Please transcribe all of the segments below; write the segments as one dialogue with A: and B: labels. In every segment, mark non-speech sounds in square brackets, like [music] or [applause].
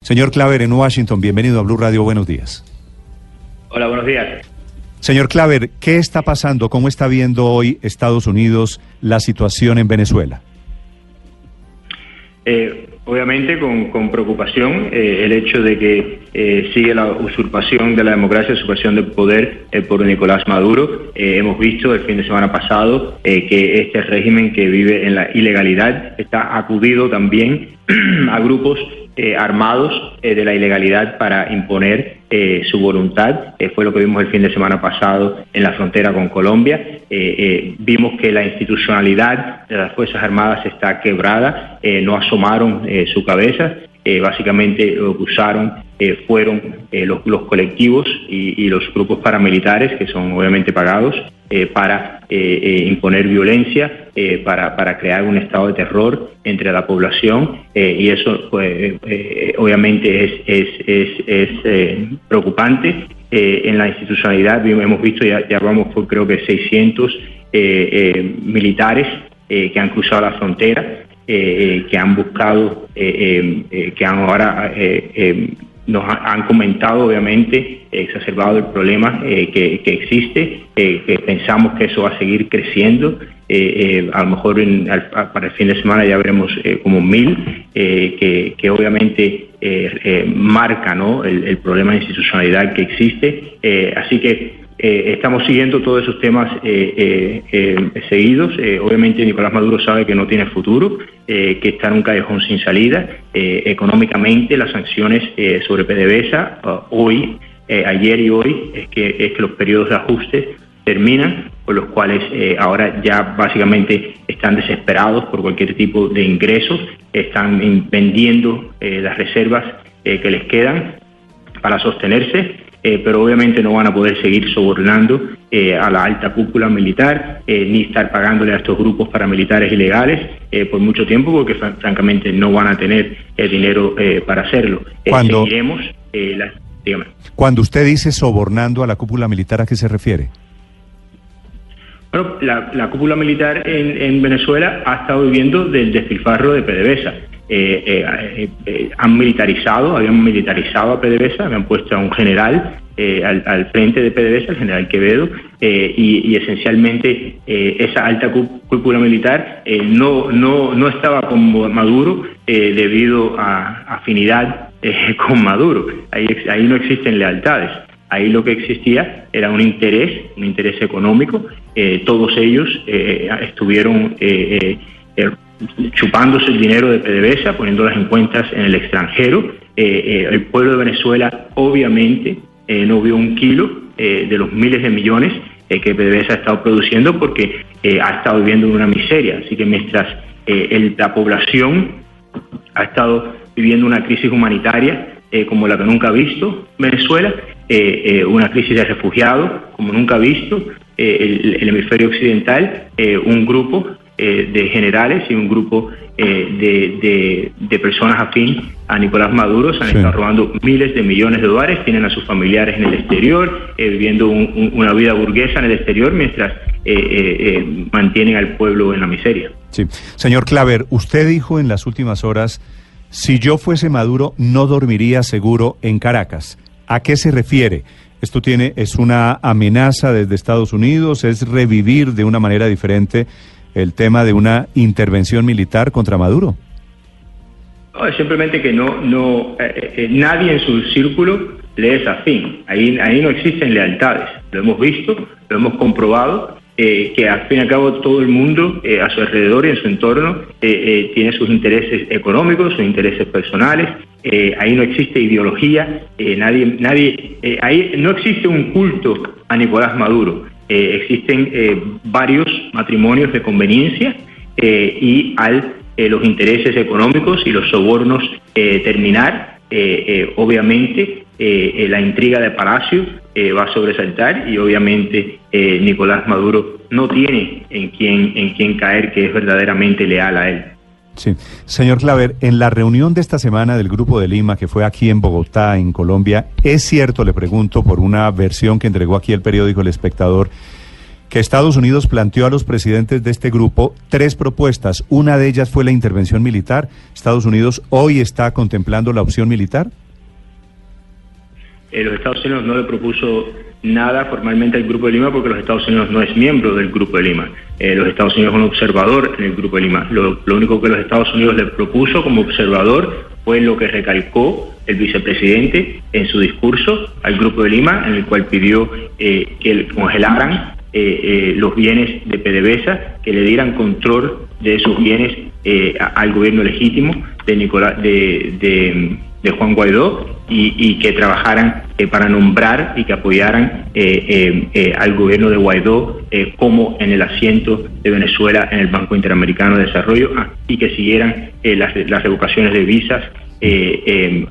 A: Señor Claver, en Washington, bienvenido a Blue Radio. Buenos días.
B: Hola, buenos días.
A: Señor Claver, ¿qué está pasando? ¿Cómo está viendo hoy Estados Unidos la situación en Venezuela?
B: Eh, obviamente con, con preocupación eh, el hecho de que eh, sigue la usurpación de la democracia, usurpación del poder eh, por Nicolás Maduro. Eh, hemos visto el fin de semana pasado eh, que este régimen que vive en la ilegalidad está acudido también [clears throat] a grupos eh, armados eh, de la ilegalidad para imponer eh, su voluntad. Eh, fue lo que vimos el fin de semana pasado en la frontera con Colombia. Vimos que la institucionalidad de las Fuerzas Armadas está quebrada, no asomaron su cabeza. Eh, básicamente lo que usaron eh, fueron eh, los, colectivos y, los grupos paramilitares, que son obviamente pagados, eh, para eh, eh, imponer violencia, eh, para, para crear un estado de terror entre la población eh, y eso pues, eh, obviamente es, es, es, eh, preocupante. Eh, en la institucionalidad hemos visto, ya, vamos por creo que 600 eh, eh, militares eh, que han cruzado la frontera, eh, eh, que han buscado, eh, eh, eh, que han ahora nos ha- han comentado, obviamente, exacerbado el problema que, que existe, que pensamos que eso va a seguir creciendo. a lo mejor en- al- para el fin de semana ya veremos como mil, que, que obviamente marca ¿no? el, el problema de institucionalidad que existe. Así que eh, estamos siguiendo todos esos temas eh, eh, eh, seguidos. Eh, obviamente Nicolás Maduro sabe que no tiene futuro, que está en un callejón sin salida. Económicamente las sanciones sobre PDVSA hoy, ayer y hoy, es que, es que los periodos de ajuste terminan, por los cuales eh, ahora ya básicamente están desesperados por cualquier tipo de ingresos, están vendiendo eh, las reservas eh, que les quedan para sostenerse, eh, pero obviamente no van a poder seguir sobornando eh, a la alta cúpula militar eh, ni estar pagándole a estos grupos paramilitares ilegales eh, por mucho tiempo porque fran- francamente no van a tener el dinero eh, para hacerlo.
A: Cuando-
B: seguiremos la- dígame.
A: Cuando usted dice sobornando a la cúpula militar, ¿a qué se refiere?
B: Bueno, la, la cúpula militar en, en Venezuela ha estado viviendo del despilfarro de PDVSA. Eh, eh, eh, han militarizado, habían militarizado a PDVSA, habían puesto a un general eh, al, al frente de PDVSA, el general Quevedo, eh, y, esencialmente esa alta cú- cúpula militar no, no, no estaba con Maduro debido a afinidad [laughs] con Maduro. Ahí, ahí no existen lealtades. Ahí lo que existía era un interés, un interés económico. Todos ellos eh, estuvieron eh, chupándose el dinero de PDVSA, poniéndolas en cuentas en el extranjero. Eh, eh, el pueblo de Venezuela obviamente eh, no vio un kilo eh, de los miles de millones que PDVSA ha estado produciendo porque ha estado viviendo en una miseria. Así que mientras el- la población ha estado viviendo una crisis humanitaria como la que nunca ha visto Venezuela, una crisis de refugiados como nunca ha visto el, hemisferio occidental, un grupo eh, de generales y un grupo eh, de, de- de personas afín a Nicolás Maduro se han
A: Sí.
B: estado robando miles de millones de dólares, tienen a sus familiares en el exterior, eh, viviendo un- un- una vida burguesa en el exterior mientras eh, eh, eh, mantienen al pueblo en la miseria.
A: Sí. Señor Claver, usted dijo en las últimas horas, si yo fuese Maduro, no dormiría seguro en Caracas. ¿A qué se refiere? Esto tiene, es una amenaza desde Estados Unidos, es revivir de una manera diferente el tema de una intervención militar contra Maduro.
B: No, simplemente que no, no, eh, eh, nadie en su círculo le es afín. Ahí, ahí no existen lealtades. Lo hemos visto, lo hemos comprobado, eh, que al fin y al cabo todo el mundo eh, a su alrededor y en su entorno eh, eh, tiene sus intereses económicos, sus intereses personales. ahí no existe ideología, nadie, nadie, ahí no existe un culto a Nicolás Maduro. Existen varios matrimonios de conveniencia eh, y al eh, los intereses económicos y los sobornos eh, terminar, obviamente la intriga de Palacio va a sobresaltar y obviamente Nicolás Maduro no tiene en quién, en quién caer que es verdaderamente leal a él.
A: Sí. Señor Claver, en la reunión de esta semana del Grupo de Lima, que fue aquí en Bogotá, en Colombia, ¿es cierto, le pregunto, por una versión que entregó aquí el periódico El Espectador, que Estados Unidos planteó a los presidentes de este grupo tres propuestas? Una de ellas fue la intervención militar. ¿Estados Unidos hoy está contemplando la opción militar?
B: Eh, los Estados Unidos no le propuso nada formalmente al Grupo de Lima porque los Estados Unidos no es miembro del Grupo de Lima. Eh, los Estados Unidos es un observador en el Grupo de Lima. Lo, único que los Estados Unidos le propuso como observador fue lo que recalcó el vicepresidente en su discurso al Grupo de Lima, en el cual pidió eh, que congelaran eh, los bienes de PDVSA, que le dieran control de esos bienes al gobierno legítimo de, Nicolás, de de Juan Guaidó y, que trabajaran eh, para nombrar y que apoyaran eh, eh, al gobierno de Guaidó como en el asiento de Venezuela en el Banco Interamericano de Desarrollo ah, y que siguieran las, las, revocaciones de visas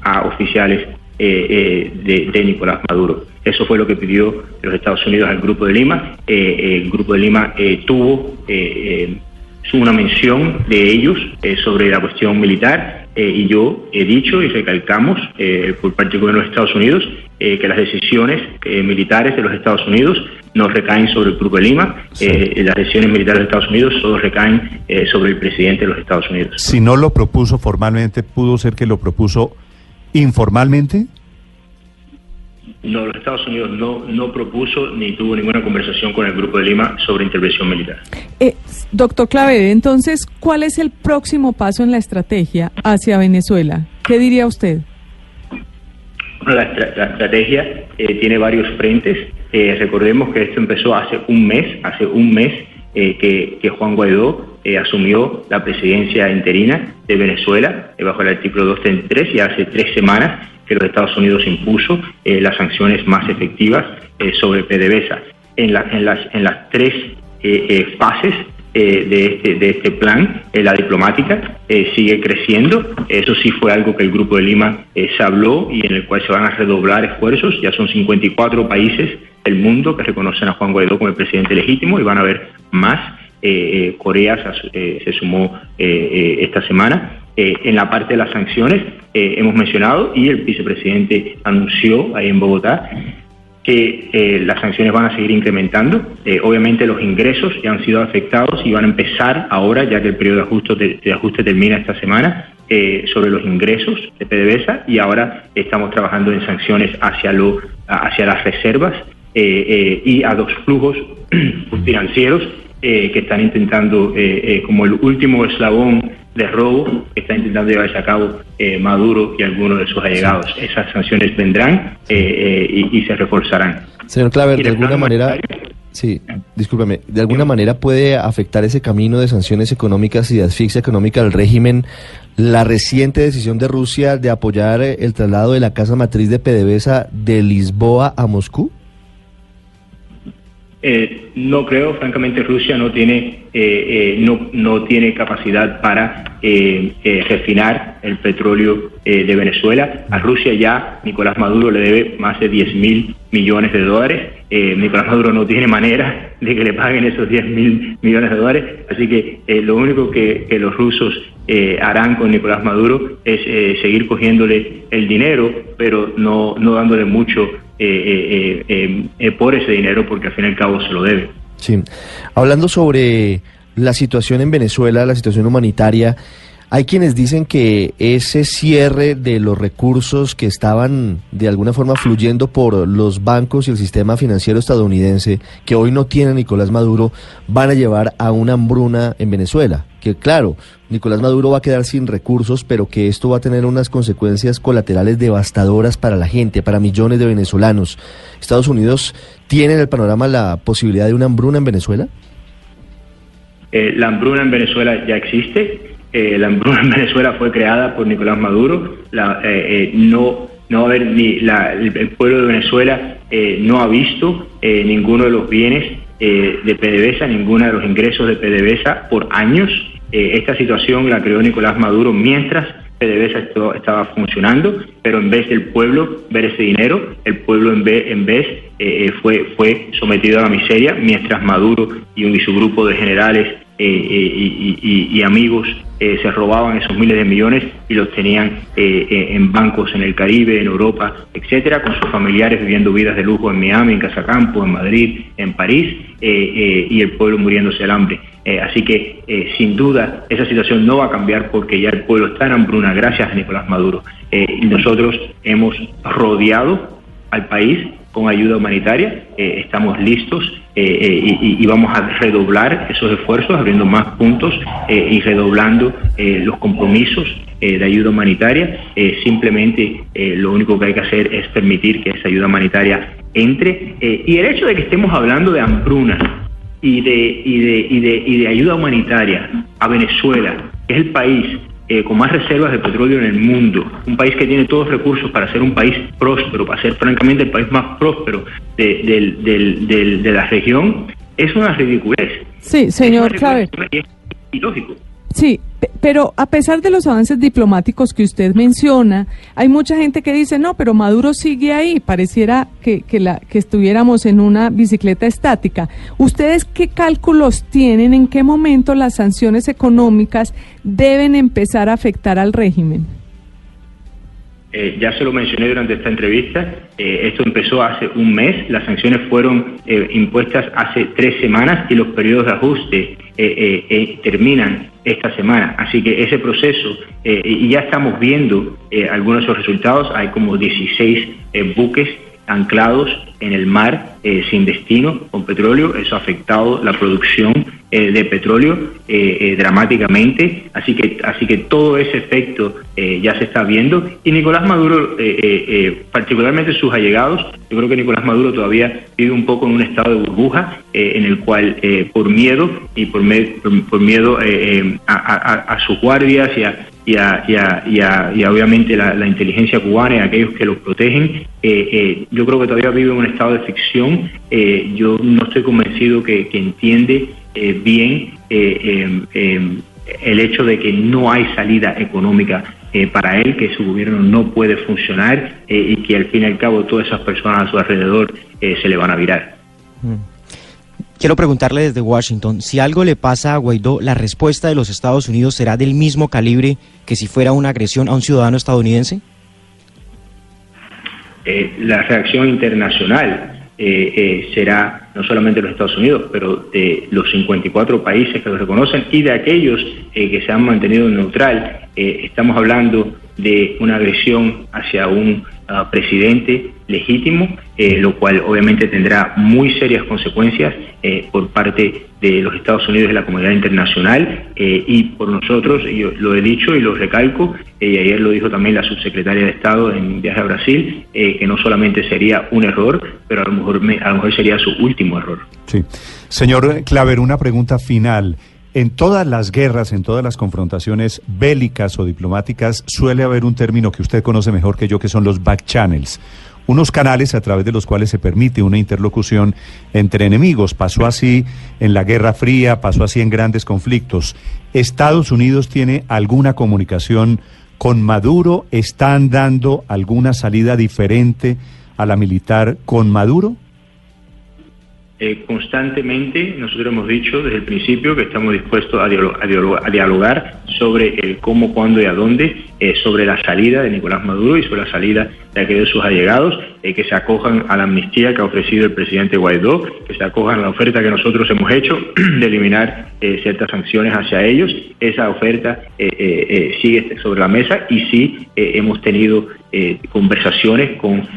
B: a oficiales de, Nicolás Maduro. Eso fue lo que pidió los Estados Unidos al Grupo de Lima. el Grupo de Lima tuvo una mención de ellos sobre la cuestión militar eh, y yo he dicho y recalcamos eh, por parte del gobierno de Estados Unidos eh, que las decisiones militares de los Estados Unidos no recaen sobre el Grupo de Lima, las decisiones militares de Estados Unidos solo recaen sobre el presidente de los Estados Unidos.
A: Si no lo propuso formalmente, ¿pudo ser que lo propuso informalmente?
B: No, los Estados Unidos no, no propuso ni tuvo ninguna conversación con el Grupo de Lima sobre intervención militar.
C: Eh, doctor Clave, entonces, ¿cuál es el próximo paso en la estrategia hacia Venezuela? ¿Qué diría usted?
B: la, estrategia eh, tiene varios frentes. Eh, recordemos que esto empezó hace un mes, hace un mes que, que, Juan Guaidó asumió la presidencia interina de Venezuela bajo el artículo 233 y hace tres semanas que los Estados Unidos impuso eh, las sanciones más efectivas eh, sobre PDVSA. En, en, las, en las tres eh, fases de, este, de este plan, la diplomática sigue creciendo. Eso sí fue algo que el Grupo de Lima se habló y en el cual se van a redoblar esfuerzos. Ya son 54 países del mundo que reconocen a Juan Guaidó como el presidente legítimo y van a haber más. Corea se sumó esta semana. en la parte de las sanciones, eh, hemos mencionado y el vicepresidente anunció ahí en Bogotá que eh, las sanciones van a seguir incrementando. Eh, obviamente los ingresos ya han sido afectados y van a empezar ahora, ya que el periodo de ajuste, de, ajuste termina esta semana, sobre los ingresos de PDVSA y ahora estamos trabajando en sanciones hacia, lo, hacia las reservas y a los flujos [clears throat] financieros que están intentando, como el último eslabón de robo que está intentando llevarse a cabo eh, Maduro y algunos de sus allegados. Esas sanciones vendrán eh, eh, y, se reforzarán.
D: Señor Claver, de alguna manera... Sí, discúlpeme. ¿De alguna manera puede afectar ese camino de sanciones económicas y de asfixia económica al régimen la reciente decisión de Rusia de apoyar el traslado de la casa matriz de PDVSA de Lisboa a Moscú?
B: Eh, no creo, francamente Rusia no tiene, eh, eh, no, no tiene capacidad para refinar el petróleo de Venezuela. A Rusia ya Nicolás Maduro le debe más de 10 mil millones de dólares. Nicolás Maduro no tiene manera de que le paguen esos 10 mil millones de dólares. Así que lo único que, que los rusos harán con Nicolás Maduro es seguir cogiéndole el dinero, pero no, no dándole mucho eh, eh, eh, por ese dinero porque al fin y al cabo se lo debe.
D: Sí. Hablando sobre la situación en Venezuela, la situación humanitaria, hay quienes dicen que ese cierre de los recursos que estaban de alguna forma fluyendo por los bancos y el sistema financiero estadounidense, que hoy no tiene Nicolás Maduro, van a llevar a una hambruna en Venezuela. Que claro, Nicolás Maduro va a quedar sin recursos, pero que esto va a tener unas consecuencias colaterales devastadoras para la gente, para millones de venezolanos. ¿Estados Unidos tiene en el panorama la posibilidad de una hambruna en Venezuela?
B: Eh, la hambruna en Venezuela ya existe eh, la hambruna en Venezuela fue creada por Nicolás Maduro. La, eh, eh, no, no haber ni el, pueblo de Venezuela no ha visto ninguno de los bienes de PDVSA, ninguno de los ingresos de PDVSA por años. esta situación la creó Nicolás Maduro mientras PDVSA estaba funcionando, pero en vez del pueblo ver ese dinero, el pueblo en vez, en vez eh, fue, fue sometido a la miseria, mientras Maduro y, un, y su grupo de generales eh, y, y, amigos eh, se robaban esos miles de millones y los tenían eh, en bancos en el Caribe, en Europa, etcétera, con sus familiares viviendo vidas de lujo en Miami, en Casacampo, en Madrid, en París, y el pueblo muriéndose del hambre. así que, sin duda, esa situación no va a cambiar porque ya el pueblo está en hambruna gracias a Nicolás Maduro. nosotros hemos rodeado al país con ayuda humanitaria. Eh, estamos listos eh, eh, y, vamos a redoblar esos esfuerzos, abriendo más puntos y redoblando los compromisos de ayuda humanitaria. simplemente lo único que hay que hacer es permitir que esa ayuda humanitaria entre. y el hecho de que estemos hablando de hambruna y de, y de, y de, y de ayuda humanitaria a Venezuela, que es el país eh, con más reservas de petróleo en el mundo, un país que tiene todos los recursos para ser un país próspero, para ser francamente el país más próspero de, de la región, es una ridiculez.
C: Sí, señor Clave.
B: Es ilógico.
C: Sí, pero a pesar de los avances diplomáticos que usted menciona, hay mucha gente que dice, no, pero Maduro sigue ahí, pareciera que, que, la, que estuviéramos en una bicicleta estática. ¿Ustedes qué cálculos tienen? ¿En qué momento las sanciones económicas deben empezar a afectar al régimen?
B: Eh, ya se lo mencioné durante esta entrevista, eh, esto empezó hace un mes, las sanciones fueron eh, impuestas hace tres semanas y los periodos de ajuste terminan esta semana. Así que ese proceso, y ya estamos viendo algunos de esos resultados, hay como 16 buques anclados en el mar eh, sin destino con petróleo. Eso ha afectado la producción eh, de petróleo eh, dramáticamente. Así que, así que todo ese efecto ya se está viendo. Y Nicolás Maduro, particularmente sus allegados, yo creo que Nicolás Maduro todavía vive un poco en un estado de burbuja en el cual por miedo y por, por, miedo a, sus guardias y a, y a, y obviamente la, inteligencia cubana y aquellos que los protegen, yo creo que todavía vive en un estado de ficción. Eh, yo no estoy convencido que, entiende eh, bien eh, em, em, el hecho de que no hay salida económica para él, que su gobierno no puede funcionar y que al fin y al cabo todas esas personas a su alrededor se le van a virar. Mm.
E: Quiero preguntarle desde Washington, si algo le pasa a Guaidó, ¿la respuesta de los Estados Unidos será del mismo calibre que si fuera una agresión a un ciudadano estadounidense?
B: Eh, la reacción internacional eh, eh, será no solamente de los Estados Unidos, pero de los 54 países que lo reconocen y de aquellos que se han mantenido neutral. estamos hablando de una agresión hacia un presidente legítimo, eh, lo cual obviamente tendrá muy serias consecuencias eh, por parte de los Estados Unidos y la comunidad internacional eh, y por nosotros, yo lo he dicho y lo recalco, y ayer lo dijo también la subsecretaria de Estado en viaje a Brasil, que no solamente sería un error, pero a lo mejor, a lo mejor sería su último error.
A: Sí. Señor Claver, una pregunta final. En todas las guerras, en todas las confrontaciones bélicas o diplomáticas, suele haber un término que usted conoce mejor que yo, que son los back channels. Unos canales a través de los cuales se permite una interlocución entre enemigos. Pasó así en la Guerra Fría, pasó así en grandes conflictos. ¿Estados Unidos tiene alguna comunicación con Maduro? ¿Están dando alguna salida diferente a la militar con Maduro?
B: Eh, constantemente nosotros hemos dicho desde el principio que estamos dispuestos a, dialogar, sobre el cómo, cuándo y a dónde, eh, sobre la salida de Nicolás Maduro y sobre la salida de aquellos de sus allegados, eh, que se acojan a la amnistía que ha ofrecido el presidente Guaidó, que se acojan a la oferta que nosotros hemos hecho [clears throat] de eliminar ciertas sanciones hacia ellos. Esa oferta sigue sobre la mesa y sí hemos tenido conversaciones con,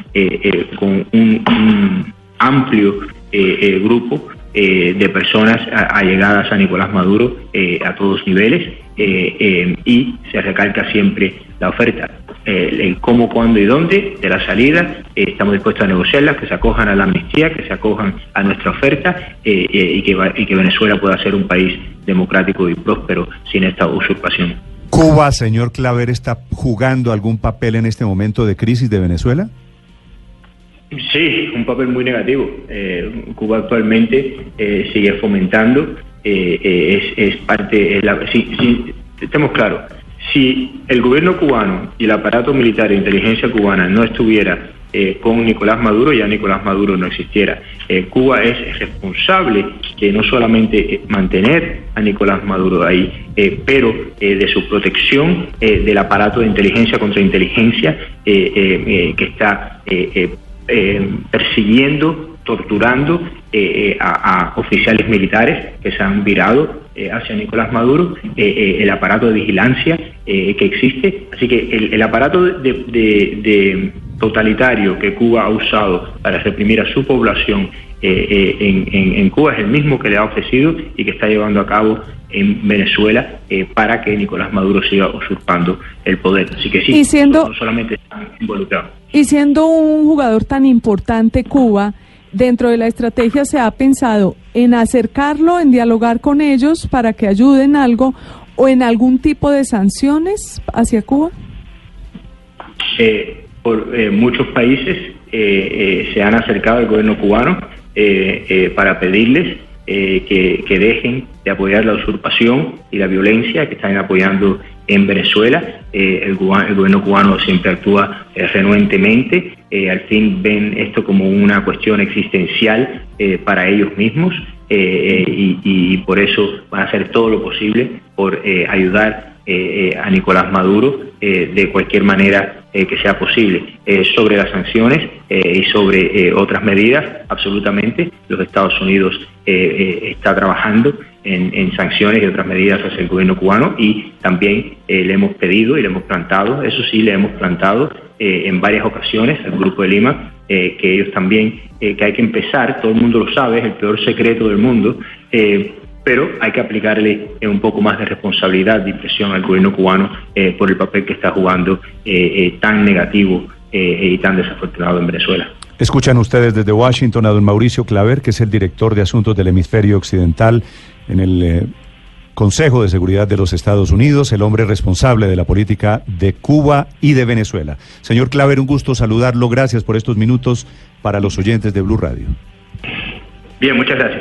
B: con un amplio eh, eh, grupo eh, de personas allegadas a Nicolás Maduro a todos niveles y se recalca siempre la oferta. el cómo, cuándo y dónde de la salida, estamos dispuestos a negociarlas, que se acojan a la amnistía, que se acojan a nuestra oferta y, que, y que Venezuela pueda ser un país democrático y próspero sin esta usurpación.
A: ¿Cuba, señor Claver, está jugando algún papel en este momento de crisis de Venezuela?
B: Sí, un papel muy negativo. Eh, Cuba actualmente eh, sigue fomentando, eh, es, parte, la, sí, estemos claros, si el gobierno cubano y el aparato militar de inteligencia cubana no estuviera eh, con Nicolás Maduro, ya Nicolás Maduro no existiera. Eh, Cuba es responsable de no solamente eh, mantener a Nicolás Maduro ahí, pero de su protección del aparato de inteligencia contra inteligencia que está persiguiendo, torturando a, oficiales militares que se han virado hacia Nicolás Maduro, el aparato de vigilancia que existe. Así que el, aparato de totalitario que Cuba ha usado para reprimir a su población eh, eh, en, Cuba es el mismo que le ha ofrecido y que está llevando a cabo en Venezuela eh, para que Nicolás Maduro siga usurpando el poder. Así que sí, no solamente están involucrados.
C: Y siendo un jugador tan importante Cuba, dentro de la estrategia se ha pensado en acercarlo, en dialogar con ellos para que ayuden algo o en algún tipo de sanciones hacia Cuba.
B: Eh, por eh, muchos países eh, eh, se han acercado al gobierno cubano para pedirles que, dejen de apoyar la usurpación y la violencia que están apoyando en Venezuela. El, gobierno cubano siempre actúa renuentemente, al fin ven esto como una cuestión existencial para ellos mismos y, por eso van a hacer todo lo posible por ayudar a Nicolás Maduro de cualquier manera eh, que sea posible. Eh, sobre las sanciones eh, y sobre otras medidas, absolutamente, los Estados Unidos está trabajando en, sanciones y otras medidas hacia el gobierno cubano y también le hemos pedido y le hemos plantado, eso sí, le hemos plantado en varias ocasiones al Grupo de Lima, que ellos también, que hay que empezar, todo el mundo lo sabe, es el peor secreto del mundo, pero hay que aplicarle eh, un poco más de responsabilidad y presión al gobierno cubano eh, por el papel que está jugando eh, tan negativo y tan desafortunado en Venezuela.
A: Escuchan ustedes desde Washington a don Mauricio Claver, que es el director de Asuntos del Hemisferio Occidental en el Consejo de Seguridad de los Estados Unidos, el hombre responsable de la política de Cuba y de Venezuela. Señor Claver, un gusto saludarlo. Gracias por estos minutos para los oyentes de Blue Radio.
B: Bien, muchas gracias.